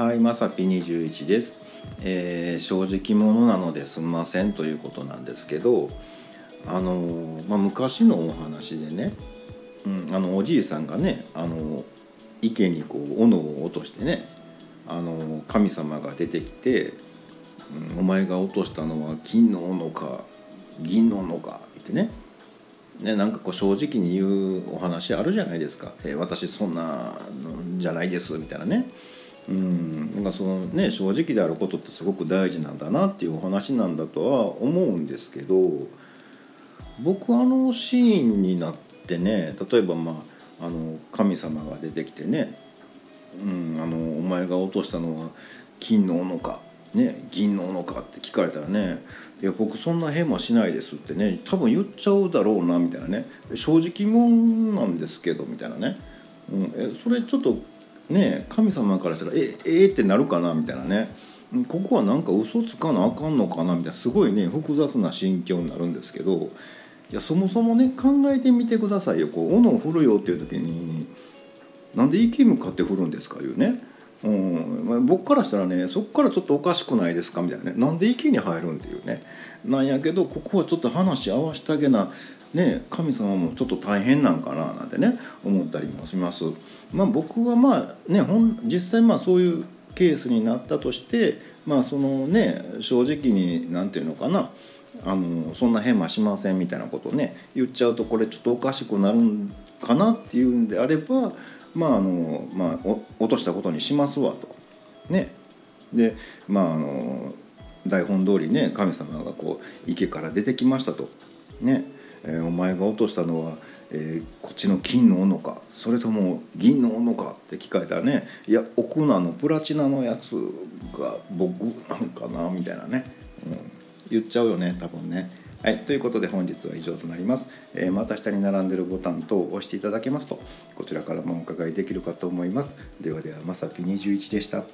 はい、まさぴ21です、えー正直者なのですんませんということなんですけど、あのまあ、昔のお話でね、うん、あのおじいさんがね、あの池にこう斧を落としてね、あの神様が出てきて、うん「お前が落としたのは金の斧か銀の斧か」ってね。ね、なんかこう正直に言うお話あるじゃないですか「えー私そんなのじゃないです」みたいなね。うん、なんかそのね正直であることってすごく大事なんだなっていうお話なんだとは思うんですけど僕あのシーンになってね例えばまああの神様が出てきてね「うん、あのお前が落としたのは金の斧か、ね、銀の斧か」って聞かれたらね「いや僕そんなヘマしないです」ってね多分言っちゃうだろうなみたいなね。正直者なんですけどみたいなね、うん、えそれちょっとね神様からしたら「ええーってなるかなみたいなね。うんここはなんか嘘つかなあかんのかなみたいなすごいね複雑な心境になるんですけどいやそもそもね考えてみてくださいよ。こう斧を振るよっていう時になんで息向かって振るんですかいうね、うん。まあ、僕からしたらねそこからちょっとおかしくないですかみたいなね。なんで息に入るんっていうね。なんやけどここはちょっと話合わせてあげなね神様もちょっと大変なんかななんてね思ったりもします。まあ、僕はまあねほん実際まあそういうケースになったとしてまあそのね正直に何て言うのかな。あのそんな変はしませんみたいなことをね言っちゃうとこれちょっとおかしくなるんかなっていうんであればまああの、まあ、落としたことにしますわと。ね、でまああの台本通りね神様がこう池から出てきましたと。ねえーお前が落としたのは、えーこっちの金の斧かそれとも銀の斧かって聞かれたらねいや奥のあのプラチナのやつが僕なんかなみたいなね、うん、言っちゃうよね多分ね。はい、ということで本日は以上となります、えーまた下に並んでるボタン等を押していただけますとこちらからもお伺いできるかと思います。ではではまさぴ21でした。